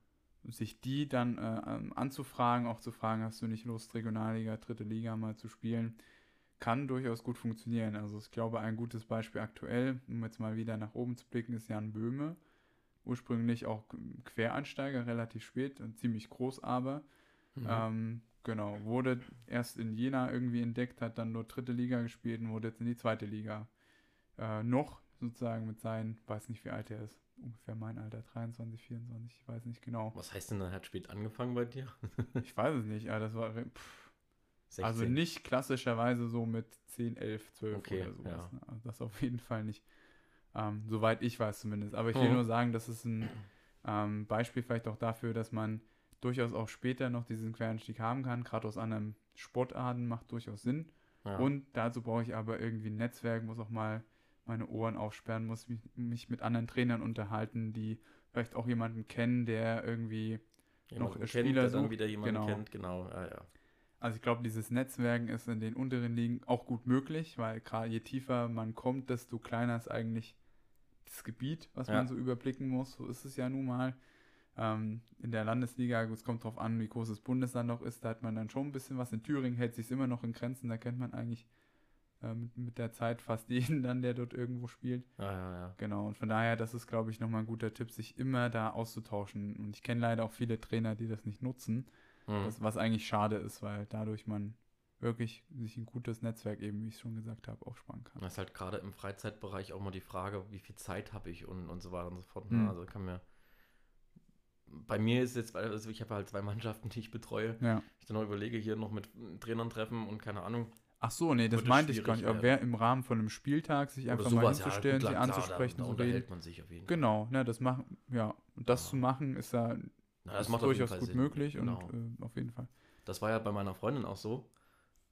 sich die dann äh, ähm, anzufragen, auch zu fragen, hast du nicht Lust, Regionalliga, dritte Liga mal zu spielen, kann durchaus gut funktionieren. Also ich glaube, ein gutes Beispiel aktuell, um jetzt mal wieder nach oben zu blicken, ist Jan Böhme. Ursprünglich auch Quereinsteiger, relativ spät, und ziemlich groß aber. Mhm. Ähm, genau, wurde erst in Jena irgendwie entdeckt, hat dann nur dritte Liga gespielt und wurde jetzt in die zweite Liga. Äh, noch sozusagen mit seinen, weiß nicht wie alt er ist, ungefähr mein Alter, 23, 24, ich weiß nicht genau. Was heißt denn, dann hat spät angefangen bei dir? Ich weiß es nicht, aber das war pff, 16. also nicht klassischerweise so mit 10, 11, 12 Okay, oder sowas. ja. Ne? Also das auf jeden Fall nicht. Ähm, soweit ich weiß zumindest. Aber ich will Mhm. nur sagen, das ist ein ähm, Beispiel vielleicht auch dafür, dass man durchaus auch später noch diesen Quereinstieg haben kann. Gerade aus anderen Sportarten macht durchaus Sinn. Ja. Und dazu brauche ich aber irgendwie ein Netzwerk, muss auch mal meine Ohren aufsperren, muss mich, mich mit anderen Trainern unterhalten, die vielleicht auch jemanden kennen, der irgendwie Jemand noch kennt, Spieler der dann sucht, wieder jemanden genau. kennt, genau. Ja, ja. Also ich glaube, dieses Netzwerken ist in den unteren Ligen auch gut möglich, weil gerade je tiefer man kommt, desto kleiner ist eigentlich das Gebiet, was Ja. man so überblicken muss. So ist es ja nun mal. Ähm, in der Landesliga, es kommt drauf an, wie groß das Bundesland noch ist, da hat man dann schon ein bisschen was. In Thüringen hält sich immer noch in Grenzen, da kennt man eigentlich äh, mit, mit der Zeit fast jeden dann, der dort irgendwo spielt. Ja, ja, ja. Genau, und von daher, das ist, glaube ich, nochmal ein guter Tipp, sich immer da auszutauschen. Und ich kenne leider auch viele Trainer, die das nicht nutzen, Mhm. das, was eigentlich schade ist, weil dadurch man wirklich sich ein gutes Netzwerk eben, wie ich schon gesagt habe, aufsparen kann. Das ist halt gerade im Freizeitbereich auch mal die Frage, wie viel Zeit habe ich und, und so weiter und so fort. Mhm. Also kann mir. Bei mir ist jetzt, also ich habe halt zwei Mannschaften, die ich betreue. Ja. Ich dann noch überlege, hier noch mit Trainern treffen und keine Ahnung. Ach so, nee, das meinte ich gar nicht. Aber wer im Rahmen von einem Spieltag sich einfach mal ja, hinzustellen, klar, sie anzusprechen, da, da unterhält man sich auf jeden Fall. Genau, ne, das machen, ja, und das Ja. zu machen ist ja Na, das ist durchaus gut Sinn. möglich Genau. und äh, auf jeden Fall. Das war ja bei meiner Freundin auch so,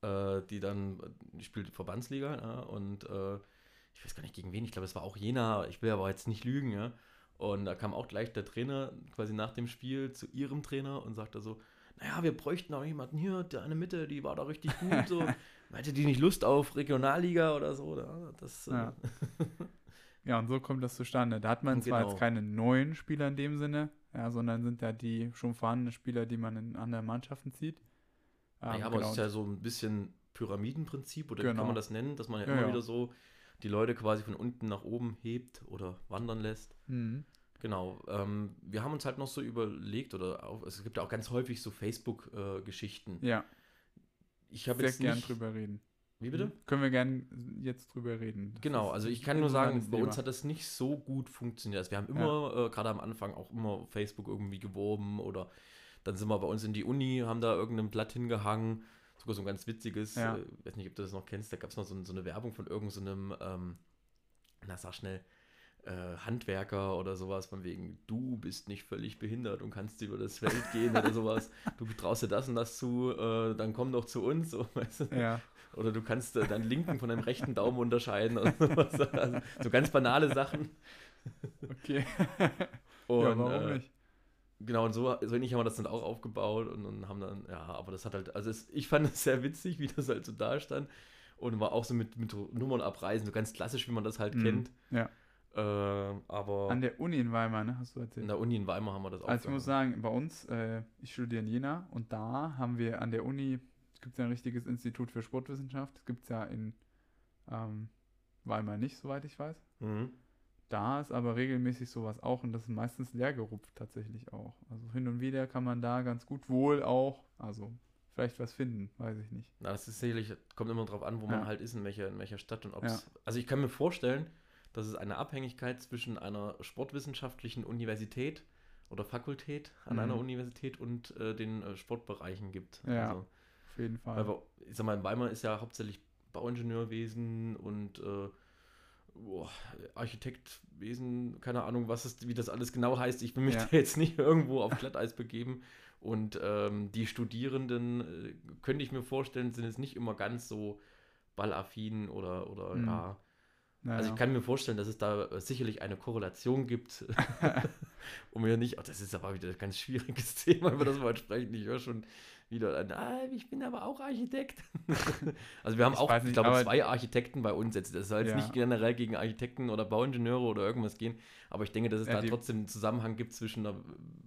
äh, die dann, die spielt Verbandsliga ja, und äh, ich weiß gar nicht gegen wen, ich glaube, es war auch Jena, ich will aber jetzt nicht lügen, ja. Und da kam auch gleich der Trainer quasi nach dem Spiel zu ihrem Trainer und sagte so, naja, wir bräuchten auch jemanden hier, der eine Mitte, die war da richtig gut, so. Hätte die nicht Lust auf Regionalliga oder so? Da? Das, äh, Ja. Ja, und so kommt das zustande. Da hat man zwar Genau. jetzt keine neuen Spieler in dem Sinne, ja, sondern sind ja die schon vorhandenen Spieler, die man in anderen Mannschaften zieht. Ja, Ähm, aber es genau. ist ja so ein bisschen Pyramidenprinzip oder wie Genau. kann man das nennen, dass man ja, Ja, immer ja. wieder so die Leute quasi von unten nach oben hebt oder wandern lässt. Mhm. Genau. Ähm, wir haben uns halt noch so überlegt oder auch, es gibt ja auch ganz häufig so Facebook-Geschichten. Ja, ich habe jetzt gern nicht. drüber reden. Wie bitte? Mhm. Können wir gern jetzt drüber reden. Das Genau, also ich kann nur sagen, bei uns hat das nicht so gut funktioniert. Also wir haben immer, äh, gerade am Anfang, auch immer Facebook irgendwie geworben oder dann sind wir bei uns in die Uni, haben da irgendein Blatt hingehangen, sogar so ein ganz witziges, Ja. äh, weiß nicht, ob du das noch kennst, da gab es noch so, so eine Werbung von irgendeinem, so ähm, na sag schnell, äh, Handwerker oder sowas, von wegen, du bist nicht völlig behindert und kannst über das Feld gehen oder sowas, du traust dir das und das zu, äh, dann komm doch zu uns, so, weißt du? Ja, Oder du kannst äh, deinen linken von deinem rechten Daumen unterscheiden. Oder sowas. Also, so ganz banale Sachen. okay. Und, ja, warum äh, nicht? Genau, und so, so ähnlich haben wir das dann auch aufgebaut und, und haben dann, ja, aber das hat halt, also es, ich fand es sehr witzig, wie das halt so da stand. Und war auch so mit, mit Nummern abreisen, so ganz klassisch, wie man das halt Mhm. kennt. Ja. Äh, aber An der Uni in Weimar, ne, hast du erzählt. in der Uni in Weimar haben wir das auch. Also ich muss sagen, bei uns, äh, ich studiere in Jena und da haben wir an der Uni, es gibt ja ein richtiges Institut für Sportwissenschaft, es gibt es ja in ähm, Weimar nicht, soweit ich weiß. Mhm. Da ist aber regelmäßig sowas auch und das ist meistens leer gerupft tatsächlich auch. Also hin und wieder kann man da ganz gut wohl auch, also vielleicht was finden, weiß ich nicht. Na, das ist sicherlich, kommt immer drauf an, wo Ja. man halt ist, in welcher, in welcher Stadt und ob Ja. Also ich kann mir vorstellen, dass es eine Abhängigkeit zwischen einer sportwissenschaftlichen Universität oder Fakultät an einer Mhm. Universität und äh, den äh, Sportbereichen gibt. Ja, Also, Auf jeden Fall. weil ich sag mal, in Weimar ist ja hauptsächlich Bauingenieurwesen und äh, boah, Architektwesen, keine Ahnung, was ist, wie das alles genau heißt. Ich will mich Ja. da jetzt nicht irgendwo auf Glatteis begeben. Und ähm, die Studierenden, äh, könnte ich mir vorstellen, sind jetzt nicht immer ganz so ballaffin oder, oder Mhm. ja. Naja. Also ich kann mir vorstellen, dass es da äh, sicherlich eine Korrelation gibt. um mir nicht, oh, das ist aber wieder ein ganz schwieriges Thema, über das wir heute sprechen. Ich höre schon wieder an, ah, ich bin aber auch Architekt. also wir haben Ich auch, weiß ich nicht, glaube, zwei Architekten bei uns jetzt. Das soll jetzt Ja. nicht generell gegen Architekten oder Bauingenieure oder irgendwas gehen, aber ich denke, dass es Ja, da trotzdem einen Zusammenhang gibt zwischen einer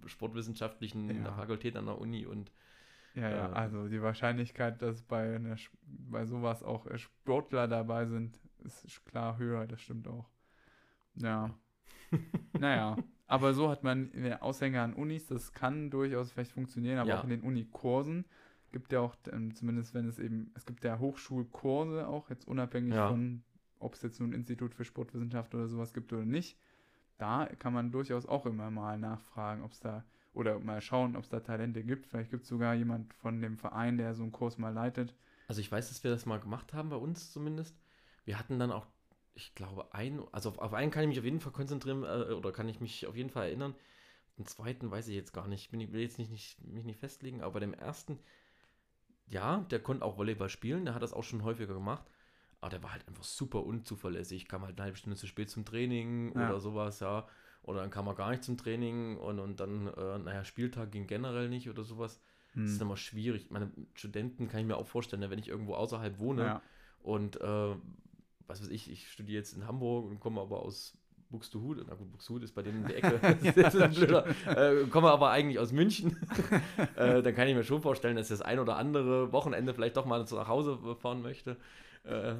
sportwissenschaftlichen Ja. Fakultät an der Uni und Ja, ja, Äh, also die Wahrscheinlichkeit, dass bei, einer, bei sowas auch äh, Sportler dabei sind, ist klar höher, das stimmt auch. Ja. naja, aber so hat man äh, Aushänge an Unis, das kann durchaus vielleicht funktionieren, aber Ja. auch in den Unikursen gibt ja auch, ähm, zumindest wenn es eben, es gibt ja Hochschulkurse auch, jetzt unabhängig Ja. von, ob es jetzt nun ein Institut für Sportwissenschaft oder sowas gibt oder nicht. Da kann man durchaus auch immer mal nachfragen, ob es da oder mal schauen, ob es da Talente gibt. Vielleicht gibt es sogar jemand von dem Verein, der so einen Kurs mal leitet. Also ich weiß, dass wir das mal gemacht haben, bei uns zumindest. Wir hatten dann auch, ich glaube, ein, also auf, auf einen kann ich mich auf jeden Fall konzentrieren äh, oder kann ich mich auf jeden Fall erinnern. Den zweiten weiß ich jetzt gar nicht. Ich bin, will jetzt nicht, nicht, mich nicht festlegen, aber bei dem ersten, ja, der konnte auch Volleyball spielen, der hat das auch schon häufiger gemacht. Aber der war halt einfach super unzuverlässig. Kam halt eine halbe Stunde zu spät zum Training Ja. oder sowas, ja. Oder dann kam er gar nicht zum Training und, und dann, äh, naja, Spieltag ging generell nicht oder sowas. Das ist Hm. immer schwierig. Meine Studenten kann ich mir auch vorstellen, ne, wenn ich irgendwo außerhalb wohne Ja. und äh, was weiß ich, ich studiere jetzt in Hamburg und komme aber aus Buxtehude. Na gut, Buxtehude ist bei denen in der Ecke. das ist blöder. Äh, komme aber eigentlich aus München. äh, dann kann ich mir schon vorstellen, dass ich das ein oder andere Wochenende vielleicht doch mal nach Hause fahren möchte. Äh,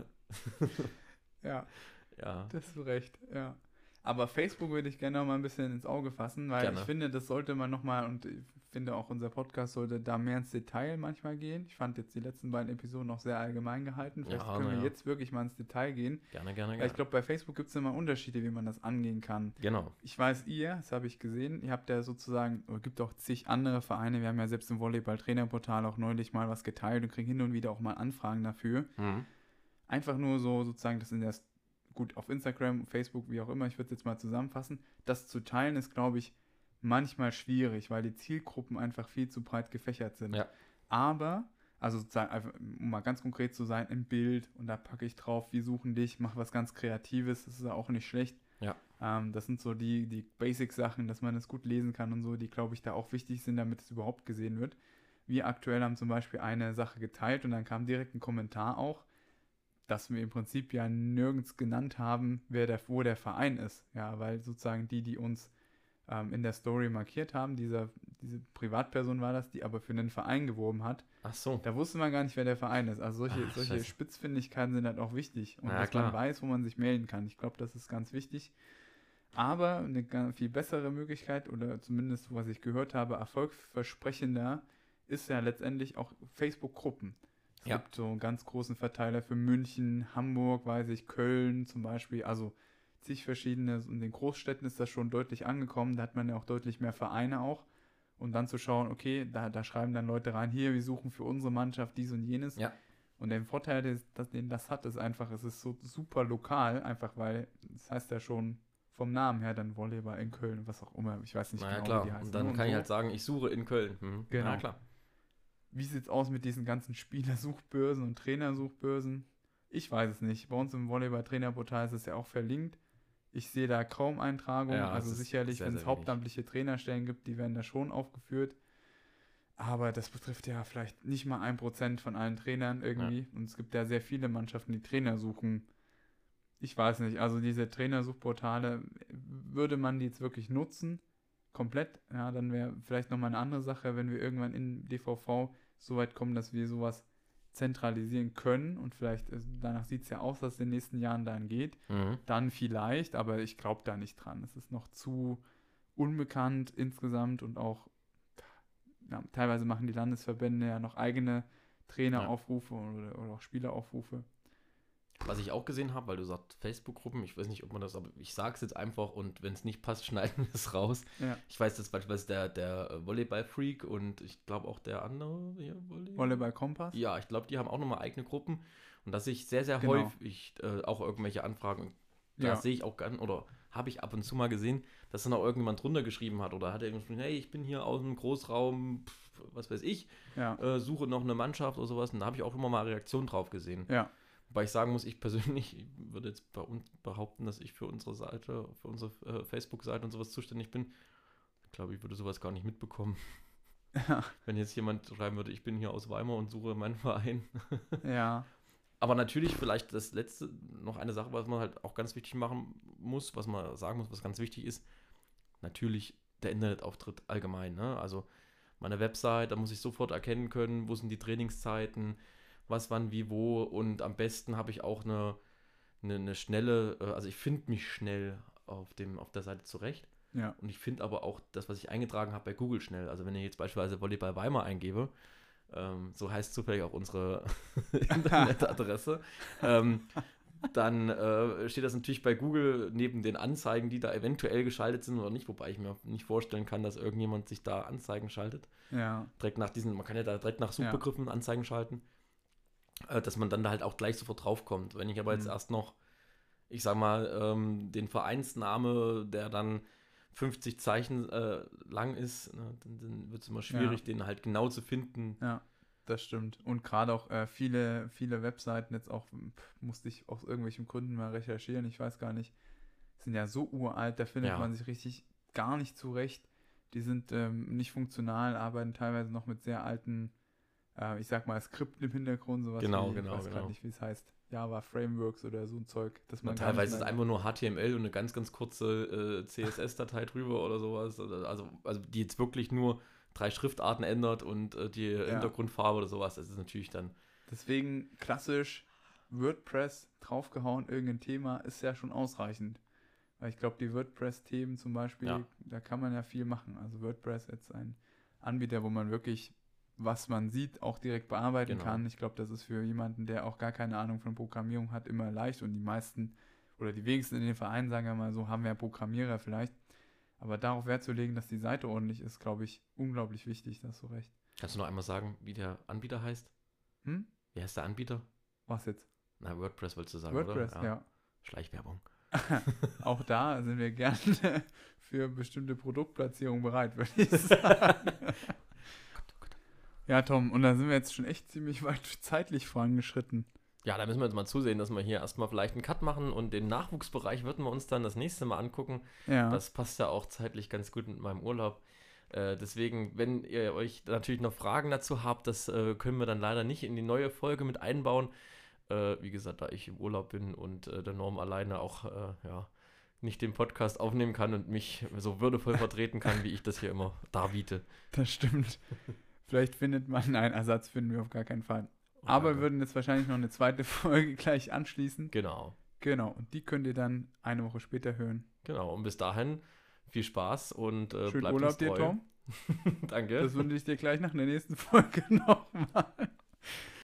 ja, ja. das ist recht, ja. Aber Facebook würde ich gerne noch mal ein bisschen ins Auge fassen, weil Gerne. ich finde, das sollte man noch mal und ich finde auch unser Podcast sollte da mehr ins Detail manchmal gehen. Ich fand jetzt die letzten beiden Episoden noch sehr allgemein gehalten. Vielleicht Ja, können wir ja. jetzt wirklich mal ins Detail gehen. Gerne, gerne, Weil gerne. ich glaube, bei Facebook gibt es immer Unterschiede, wie man das angehen kann. genau. Ich weiß, ihr, das habe ich gesehen, ihr habt ja sozusagen, oder gibt auch zig andere Vereine, wir haben ja selbst im Volleyball-Trainerportal auch neulich mal was geteilt und kriegen hin und wieder auch mal Anfragen dafür. Mhm. Einfach nur so sozusagen, das in der, gut, auf Instagram, Facebook, wie auch immer, ich würde es jetzt mal zusammenfassen, das zu teilen ist, glaube ich, manchmal schwierig, weil die Zielgruppen einfach viel zu breit gefächert sind. Ja. Aber, also um mal ganz konkret zu sein, ein Bild und da packe ich drauf, wir suchen dich, mach was ganz Kreatives, das ist ja auch nicht schlecht. Ja. Ähm, das sind so die, die Basic-Sachen, dass man es gut lesen kann und so, die, glaube ich, da auch wichtig sind, damit es überhaupt gesehen wird. Wir aktuell haben zum Beispiel eine Sache geteilt und dann kam direkt ein Kommentar auch, dass wir im Prinzip ja nirgends genannt haben, wer der, wo der Verein ist. Ja, weil sozusagen die, die uns ähm, in der Story markiert haben, dieser, diese Privatperson war das, die aber für einen Verein geworben hat, Ach so. da wusste man gar nicht, wer der Verein ist. Also solche, Ach, solche. Spitzfindigkeiten sind halt auch wichtig. Und Ja, dass klar. man weiß, wo man sich melden kann. Ich glaube, das ist ganz wichtig. Aber eine ganz viel bessere Möglichkeit, oder zumindest was ich gehört habe, erfolgversprechender, ist ja letztendlich auch Facebook-Gruppen. Es Ja. gibt so einen ganz großen Verteiler für München, Hamburg, weiß ich, Köln zum Beispiel. Also zig verschiedene. In den Großstädten ist das schon deutlich angekommen. Da hat man ja auch deutlich mehr Vereine auch. Und dann zu schauen, okay, da, da schreiben dann Leute rein, hier, wir suchen für unsere Mannschaft dies und jenes. Ja. Und der Vorteil, den das hat, ist einfach, es ist so super lokal, einfach weil, das heißt ja schon vom Namen her dann Volleyball in Köln, was auch immer, ich weiß nicht Naja, genau, klar. wie die heißen. Und dann ne? kann ich so. halt sagen, ich suche in Köln. Mhm. Genau. Ja, klar. Wie sieht es aus mit diesen ganzen Spielersuchbörsen und Trainersuchbörsen? Ich weiß es nicht. Bei uns im Volleyball-Trainerportal ist es ja auch verlinkt. Ich sehe da kaum Eintragungen. Ja, also sicherlich, wenn es wenig. hauptamtliche Trainerstellen gibt, die werden da schon aufgeführt. Aber das betrifft ja vielleicht nicht mal ein Prozent von allen Trainern irgendwie. Und es gibt ja sehr viele Mannschaften, die Trainer suchen. Ich weiß nicht, also diese Trainersuchportale, würde man die jetzt wirklich nutzen? Komplett? Ja, dann wäre vielleicht nochmal eine andere Sache, wenn wir irgendwann in DVV so weit kommen, dass wir sowas zentralisieren können und vielleicht, danach sieht es ja aus, dass es in den nächsten Jahren dann geht, Mhm. dann vielleicht, aber ich glaube da nicht dran. Es ist noch zu unbekannt insgesamt und auch ja, teilweise machen die Landesverbände ja noch eigene Traineraufrufe oder, oder auch Spieleraufrufe. Was ich auch gesehen habe, weil du sagst Facebook-Gruppen, ich weiß nicht, ob man das, aber ich sage es jetzt einfach und wenn es nicht passt, schneiden wir es raus. Ja. Ich weiß, dass beispielsweise der, der äh, Volleyball-Freak und ich glaube auch der andere hier, Volley- Volleyball Kompass? Ja, ich glaube, die haben auch nochmal eigene Gruppen und dass ich sehr, sehr Genau. häufig äh, auch irgendwelche Anfragen, da Ja. sehe ich auch gern oder habe ich ab und zu mal gesehen, dass dann auch irgendjemand drunter geschrieben hat oder hat er irgendwie geschrieben, hey, ich bin hier aus dem Großraum, pf, was weiß ich, äh, suche noch eine Mannschaft oder sowas und da habe ich auch immer mal Reaktionen drauf gesehen. Ja. Wobei ich sagen muss, ich persönlich ich würde jetzt bei uns behaupten, dass ich für unsere Seite, für unsere äh, Facebook-Seite und sowas zuständig bin. Ich glaube, ich würde sowas gar nicht mitbekommen. Ja. Wenn jetzt jemand schreiben würde, ich bin hier aus Weimar und suche meinen Verein. ja. Aber natürlich vielleicht das letzte, noch eine Sache, was man halt auch ganz wichtig machen muss, was man sagen muss, was ganz wichtig ist, natürlich der Internetauftritt allgemein. Ne? Also meine Website, da muss ich sofort erkennen können, wo sind die Trainingszeiten, was, wann, wie, wo und am besten habe ich auch eine, eine, eine schnelle, äh, also ich finde mich schnell auf, dem, auf der Seite zurecht Ja. und ich finde aber auch das, was ich eingetragen habe bei Google schnell. Also wenn ich jetzt beispielsweise Volleyball Weimar eingebe, ähm, so heißt zufällig auch unsere Internetadresse, ähm, dann äh, steht das natürlich bei Google neben den Anzeigen, die da eventuell geschaltet sind oder nicht, wobei ich mir nicht vorstellen kann, dass irgendjemand sich da Anzeigen schaltet. Ja. Direkt nach diesen, man kann ja da direkt nach Ja. Suchbegriffen Anzeigen schalten, dass man dann da halt auch gleich sofort draufkommt. Wenn ich aber jetzt Mhm. erst noch, ich sag mal, ähm, den Vereinsname, der dann 50 Zeichen äh, lang ist, ne, dann, dann wird es immer schwierig, den halt genau zu finden. Ja, das stimmt. Und gerade auch äh, viele, viele Webseiten jetzt auch, pf, musste ich aus irgendwelchen Gründen mal recherchieren, ich weiß gar nicht, sind ja so uralt, da findet Ja. man sich richtig gar nicht zurecht. Die sind ähm, nicht funktional, arbeiten teilweise noch mit sehr alten, äh, ich sag mal, Skripten im Hintergrund, sowas. Genau, wie, genau, Ich weiß genau. nicht, wie es heißt. Java Frameworks oder so ein Zeug. Dass man nicht teilweise ist mehr- einfach nur HTML und eine ganz, ganz kurze äh, CSS-Datei drüber oder sowas. Oder- Also, also die jetzt wirklich nur drei Schriftarten ändert und äh, die Hintergrundfarbe oder sowas. Das ist natürlich dann. Deswegen klassisch WordPress draufgehauen, irgendein Thema, ist ja schon ausreichend. Weil ich glaube, die WordPress-Themen zum Beispiel, Ja. da kann man ja viel machen. Also WordPress jetzt ein Anbieter, wo man wirklich, was man sieht, auch direkt bearbeiten Genau. kann. Ich glaube, das ist für jemanden, der auch gar keine Ahnung von Programmierung hat, immer leicht. Und die meisten oder die wenigsten in den Vereinen, sagen wir mal so, haben ja Programmierer vielleicht. Aber darauf Wert zu legen, dass die Seite ordentlich ist, glaube ich, unglaublich wichtig. Da hast du recht. Kannst du noch einmal sagen, wie der Anbieter heißt? Hm? Wie heißt der Anbieter? Was jetzt? Na, WordPress wolltest du sagen, WordPress, oder? ja. Schleichwerbung. Auch da sind wir gerne für bestimmte Produktplatzierungen bereit, würde ich sagen. Ja, Tom, und da sind wir jetzt schon echt ziemlich weit zeitlich vorangeschritten. Ja, da müssen wir jetzt mal zusehen, dass wir hier erstmal vielleicht einen Cut machen und den Nachwuchsbereich würden wir uns dann das nächste Mal angucken. Ja, Das passt ja auch zeitlich ganz gut mit meinem Urlaub. Äh, deswegen, wenn ihr euch natürlich noch Fragen dazu habt, das äh, können wir dann leider nicht in die neue Folge mit einbauen. Äh, wie gesagt, da ich im Urlaub bin und äh, der Norm alleine auch äh, ja, nicht den Podcast aufnehmen kann und mich so würdevoll vertreten kann, wie ich das hier immer darbiete. das stimmt. Vielleicht findet man einen Ersatz, finden wir auf gar keinen Fall. Aber wir würden jetzt wahrscheinlich noch eine zweite Folge gleich anschließen. Genau, Genau, und die könnt ihr dann eine Woche später hören. genau. Und bis dahin viel Spaß und äh, Schönen bleibt Urlaub uns dir, treu. Tom. Danke. Das wünsche ich dir gleich nach der nächsten Folge nochmal.